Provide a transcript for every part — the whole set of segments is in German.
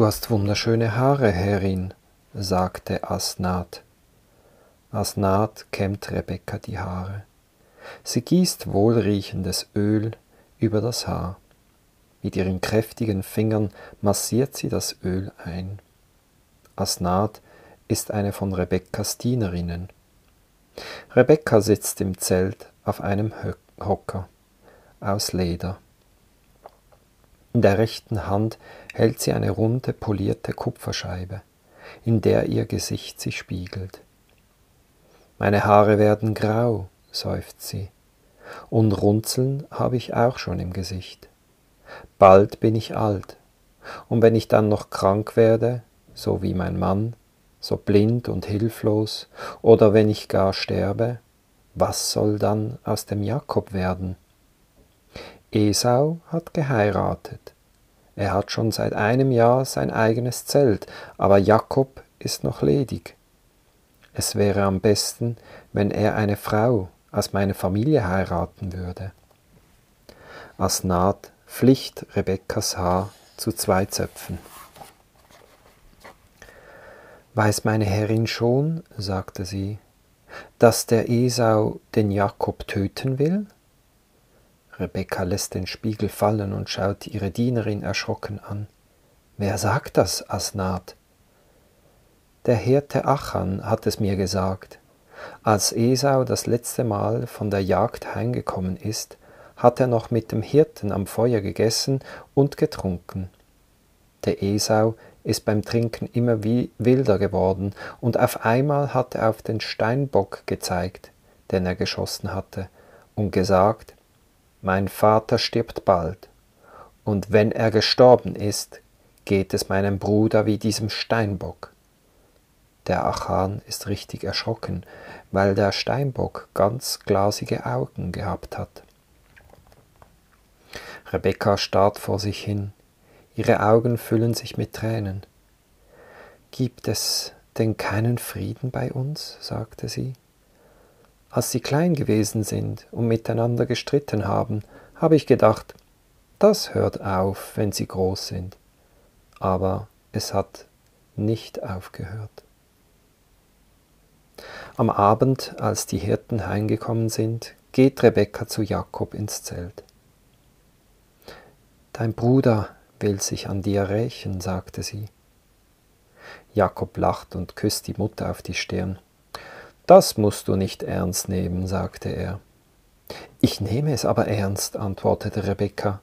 Du hast wunderschöne Haare, Herrin, sagte Asnath. Asnath kämmt Rebekka die Haare. Sie gießt wohlriechendes Öl über das Haar. Mit ihren kräftigen Fingern massiert sie das Öl ein. Asnath ist eine von Rebekkas Dienerinnen. Rebekka sitzt im Zelt auf einem Hocker aus Leder. In der rechten Hand hält sie eine runde polierte Kupferscheibe, in der ihr Gesicht sich spiegelt. Meine Haare werden grau, seufzt sie, und Runzeln habe ich auch schon im Gesicht. Bald bin ich alt, und wenn ich dann noch krank werde, so wie mein Mann, so blind und hilflos, oder wenn ich gar sterbe, was soll dann aus dem Jakob werden? Esau hat geheiratet. Er hat schon seit einem Jahr sein eigenes Zelt, aber Jakob ist noch ledig. Es wäre am besten, wenn er eine Frau aus meiner Familie heiraten würde. Asnath flicht Rebekkas Haar zu zwei Zöpfen. Weiß meine Herrin schon, sagte sie, dass der Esau den Jakob töten will? Rebekka lässt den Spiegel fallen und schaut ihre Dienerin erschrocken an. Wer sagt das, Asnath? Der Hirte Achan hat es mir gesagt. Als Esau das letzte Mal von der Jagd heimgekommen ist, hat er noch mit dem Hirten am Feuer gegessen und getrunken. Der Esau ist beim Trinken immer wie wilder geworden, und auf einmal hat er auf den Steinbock gezeigt, den er geschossen hatte, und gesagt, mein Vater stirbt bald, und wenn er gestorben ist, geht es meinem Bruder wie diesem Steinbock. Der Achan ist richtig erschrocken, weil der Steinbock ganz glasige Augen gehabt hat. Rebekka starrt vor sich hin, ihre Augen füllen sich mit Tränen. Gibt es denn keinen Frieden bei uns? sagte sie. Als sie klein gewesen sind und miteinander gestritten haben, habe ich gedacht, das hört auf, wenn sie groß sind. Aber es hat nicht aufgehört. Am Abend, als die Hirten heimgekommen sind, geht Rebekka zu Jakob ins Zelt. Dein Bruder will sich an dir rächen, sagte sie. Jakob lacht und küsst die Mutter auf die Stirn. Das musst du nicht ernst nehmen, sagte er. Ich nehme es aber ernst, antwortete Rebekka.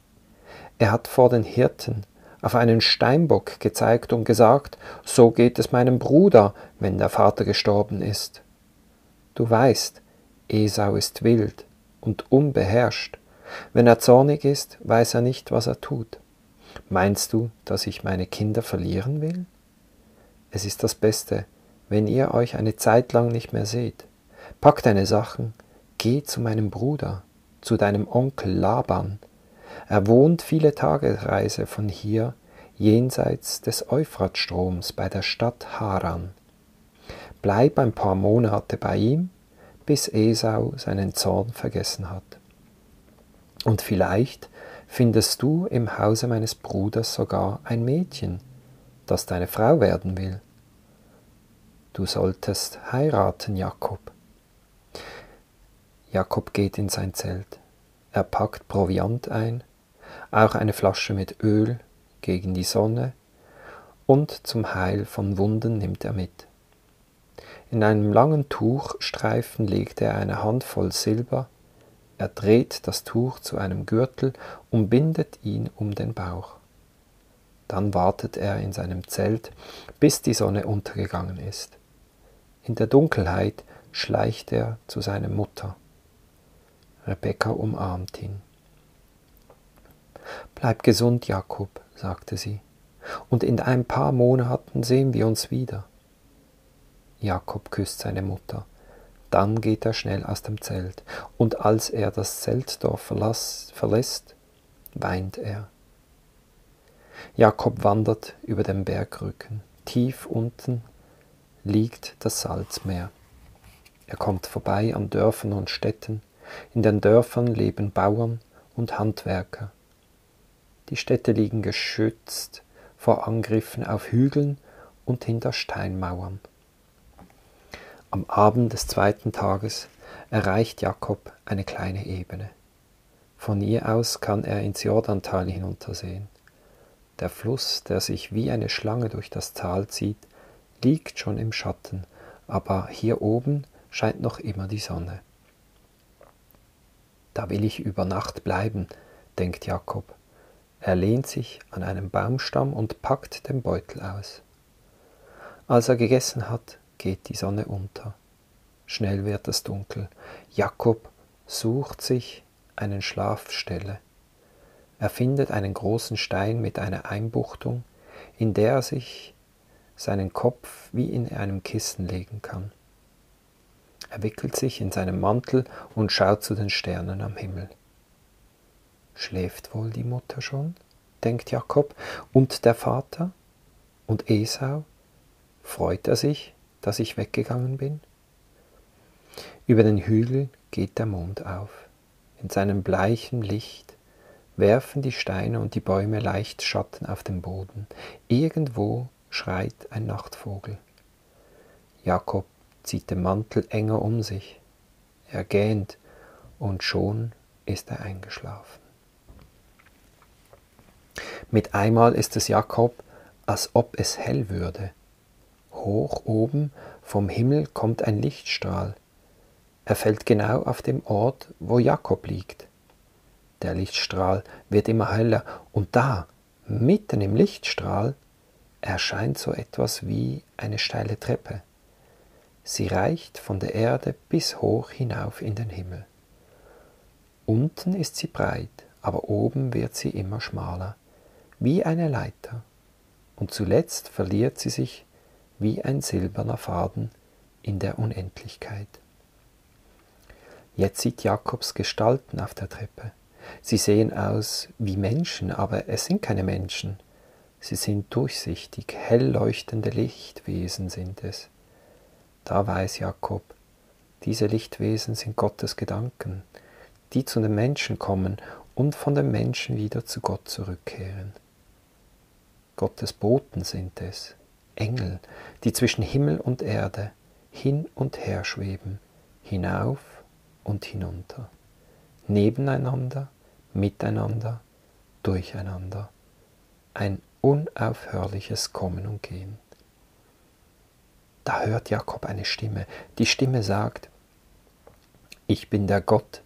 Er hat vor den Hirten auf einen Steinbock gezeigt und gesagt, so geht es meinem Bruder, wenn der Vater gestorben ist. Du weißt, Esau ist wild und unbeherrscht. Wenn er zornig ist, weiß er nicht, was er tut. Meinst du, dass ich meine Kinder verlieren will? Es ist das Beste, wenn ihr euch eine Zeit lang nicht mehr seht. Pack deine Sachen, geh zu meinem Bruder, zu deinem Onkel Laban. Er wohnt viele Tagesreise von hier, jenseits des Euphratstroms bei der Stadt Haran. Bleib ein paar Monate bei ihm, bis Esau seinen Zorn vergessen hat. Und vielleicht findest du im Hause meines Bruders sogar ein Mädchen, das deine Frau werden will. Du solltest heiraten, Jakob. Jakob geht in sein Zelt. Er packt Proviant ein, auch eine Flasche mit Öl gegen die Sonne, und zum Heil von Wunden nimmt er mit. In einem langen Tuchstreifen legt er eine Handvoll Silber, er dreht das Tuch zu einem Gürtel und bindet ihn um den Bauch. Dann wartet er in seinem Zelt, bis die Sonne untergegangen ist. In der Dunkelheit schleicht er zu seiner Mutter. Rebekka umarmt ihn. Bleib gesund, Jakob, sagte sie, und in ein paar Monaten sehen wir uns wieder. Jakob küsst seine Mutter. Dann geht er schnell aus dem Zelt, und als er das Zeltdorf verlass, verlässt, weint er. Jakob wandert über den Bergrücken. Tief unten liegt das Salzmeer. Er kommt vorbei an Dörfern und Städten. In den Dörfern leben Bauern und Handwerker. Die Städte liegen geschützt vor Angriffen auf Hügeln und hinter Steinmauern. Am Abend des zweiten Tages erreicht Jakob eine kleine Ebene. Von ihr aus kann er ins Jordantal hinuntersehen. Der Fluss, der sich wie eine Schlange durch das Tal zieht, liegt schon im Schatten, aber hier oben scheint noch immer die Sonne. Da will ich über Nacht bleiben, denkt Jakob. Er lehnt sich an einem Baumstamm und packt den Beutel aus. Als er gegessen hat, geht die Sonne unter. Schnell wird es dunkel. Jakob sucht sich einen Schlafstelle. Er findet einen großen Stein mit einer Einbuchtung, in der er sich seinen Kopf wie in einem Kissen legen kann. Er wickelt sich in seinen Mantel und schaut zu den Sternen am Himmel. Schläft wohl die Mutter schon? denkt Jakob. Und der Vater? Und Esau? Freut er sich, dass ich weggegangen bin? Über den Hügel geht der Mond auf. In seinem bleichen Licht werfen die Steine und die Bäume leicht Schatten auf den Boden. Irgendwo schreit ein Nachtvogel. Jakob zieht den Mantel enger um sich. Er gähnt und schon ist er eingeschlafen. Mit einmal ist es Jakob, als ob es hell würde. Hoch oben vom Himmel kommt ein Lichtstrahl. Er fällt genau auf dem Ort, wo Jakob liegt. Der Lichtstrahl wird immer heller und da, mitten im Lichtstrahl, erscheint so etwas wie eine steile Treppe. Sie reicht von der Erde bis hoch hinauf in den Himmel. Unten ist sie breit, aber oben wird sie immer schmaler wie eine Leiter, und zuletzt verliert sie sich wie ein silberner Faden in der Unendlichkeit. Jetzt sieht Jakobs Gestalten auf der Treppe. Sie sehen aus wie Menschen, aber es sind keine Menschen. Sie sind durchsichtig, hell leuchtende Lichtwesen sind es. Da weiß Jakob, diese Lichtwesen sind Gottes Gedanken, die zu den Menschen kommen und von den Menschen wieder zu Gott zurückkehren. Gottes Boten sind es, Engel, die zwischen Himmel und Erde hin und her schweben, hinauf und hinunter, nebeneinander, miteinander, durcheinander. Ein unaufhörliches Kommen und Gehen. Da hört Jakob eine Stimme. Die Stimme sagt, ich bin der Gott,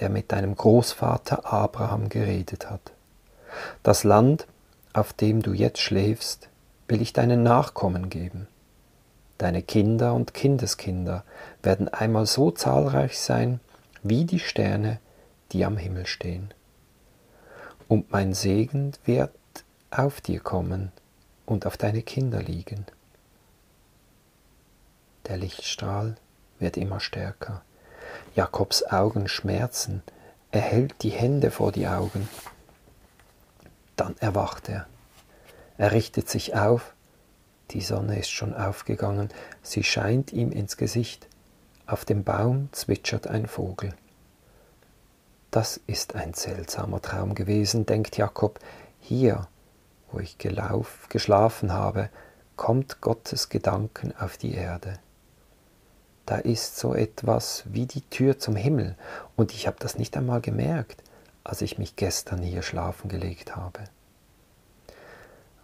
der mit deinem Großvater Abraham geredet hat. Das Land, auf dem du jetzt schläfst, will ich deinen Nachkommen geben. Deine Kinder und Kindeskinder werden einmal so zahlreich sein wie die Sterne, die am Himmel stehen. Und mein Segen wird auf dir kommen und auf deine Kinder liegen. Der Lichtstrahl wird immer stärker. Jakobs Augen schmerzen. Er hält die Hände vor die Augen. Dann erwacht er. Er richtet sich auf. Die Sonne ist schon aufgegangen. Sie scheint ihm ins Gesicht. Auf dem Baum zwitschert ein Vogel. Das ist ein seltsamer Traum gewesen, denkt Jakob. Hier, wo ich gelauf, geschlafen habe, kommt Gottes Gedanken auf die Erde. Da ist so etwas wie die Tür zum Himmel, und ich habe das nicht einmal gemerkt als ich mich gestern hier schlafen gelegt habe.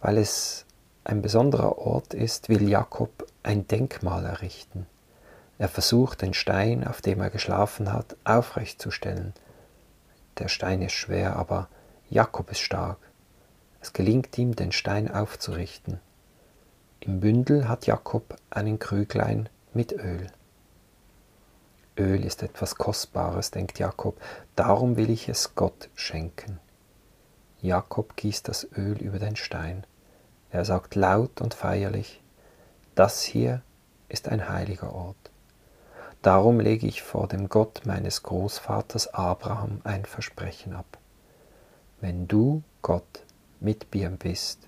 Weil es ein besonderer Ort ist, will Jakob ein Denkmal errichten. Er versucht, den Stein, auf dem er geschlafen hat, aufrechtzustellen. Der Stein ist schwer, aber Jakob ist stark. Es gelingt ihm, den Stein aufzurichten. Im Bündel hat Jakob einen Krüglein mit Öl. Öl ist etwas Kostbares, denkt Jakob, darum will ich es Gott schenken. Jakob gießt das Öl über den Stein. Er sagt laut und feierlich, das hier ist ein heiliger Ort. Darum lege ich vor dem Gott meines Großvaters Abraham ein Versprechen ab. Wenn du, Gott, mit mir bist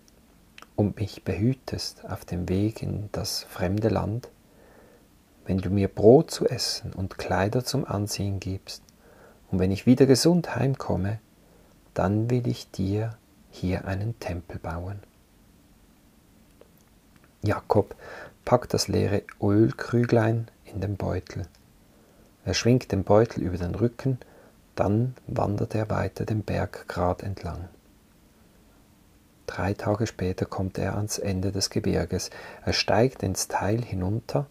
und mich behütest auf dem Weg in das fremde Land, wenn du mir Brot zu essen und Kleider zum Anziehen gibst, und wenn ich wieder gesund heimkomme, dann will ich dir hier einen Tempel bauen. Jakob packt das leere Ölkrüglein in den Beutel. Er schwingt den Beutel über den Rücken, dann wandert er weiter den Berggrat entlang. Drei Tage später kommt er ans Ende des Gebirges. Er steigt ins Teil hinunter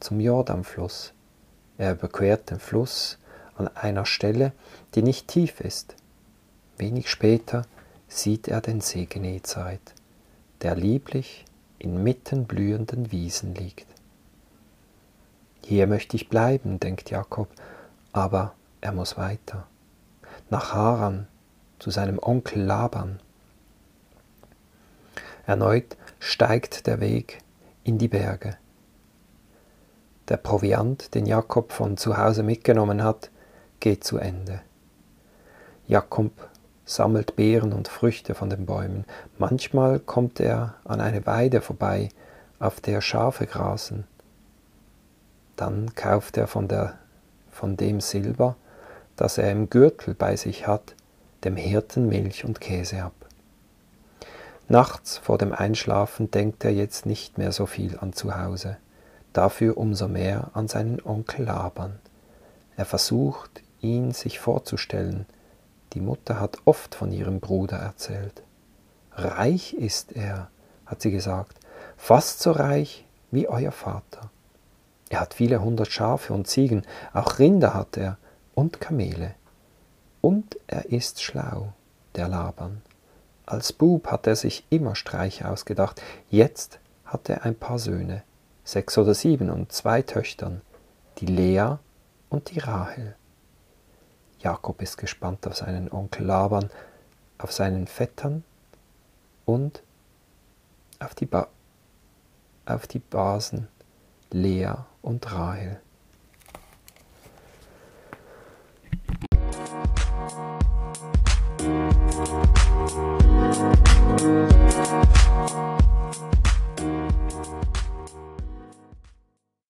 zum Jordanfluss. Er überquert den Fluss an einer Stelle, die nicht tief ist. Wenig später sieht er den See Genezareth, der lieblich inmitten blühenden Wiesen liegt. Hier möchte ich bleiben, denkt Jakob, aber er muss weiter. Nach Haran, zu seinem Onkel Laban. Erneut steigt der Weg in die Berge. Der Proviant, den Jakob von zu Hause mitgenommen hat, geht zu Ende. Jakob sammelt Beeren und Früchte von den Bäumen. Manchmal kommt er an eine Weide vorbei, auf der Schafe grasen. Dann kauft er von, der, von dem Silber, das er im Gürtel bei sich hat, dem Hirten Milch und Käse ab. Nachts vor dem Einschlafen denkt er jetzt nicht mehr so viel an zu Hause, dafür umso mehr an seinen Onkel Laban. Er versucht, ihn sich vorzustellen, die Mutter hat oft von ihrem Bruder erzählt. Reich ist er, hat sie gesagt, fast so reich wie euer Vater. Er hat viele hundert Schafe und Ziegen, auch Rinder hat er und Kamele. Und er ist schlau, der Laban. Als Bub hat er sich immer Streiche ausgedacht, jetzt hat er ein paar Söhne, sechs oder sieben und zwei Töchtern, die Lea und die Rahel. Jakob ist gespannt auf seinen Onkel Laban, auf seinen Vettern und auf die, ba auf die Basen Lea und Rahel. Thank you.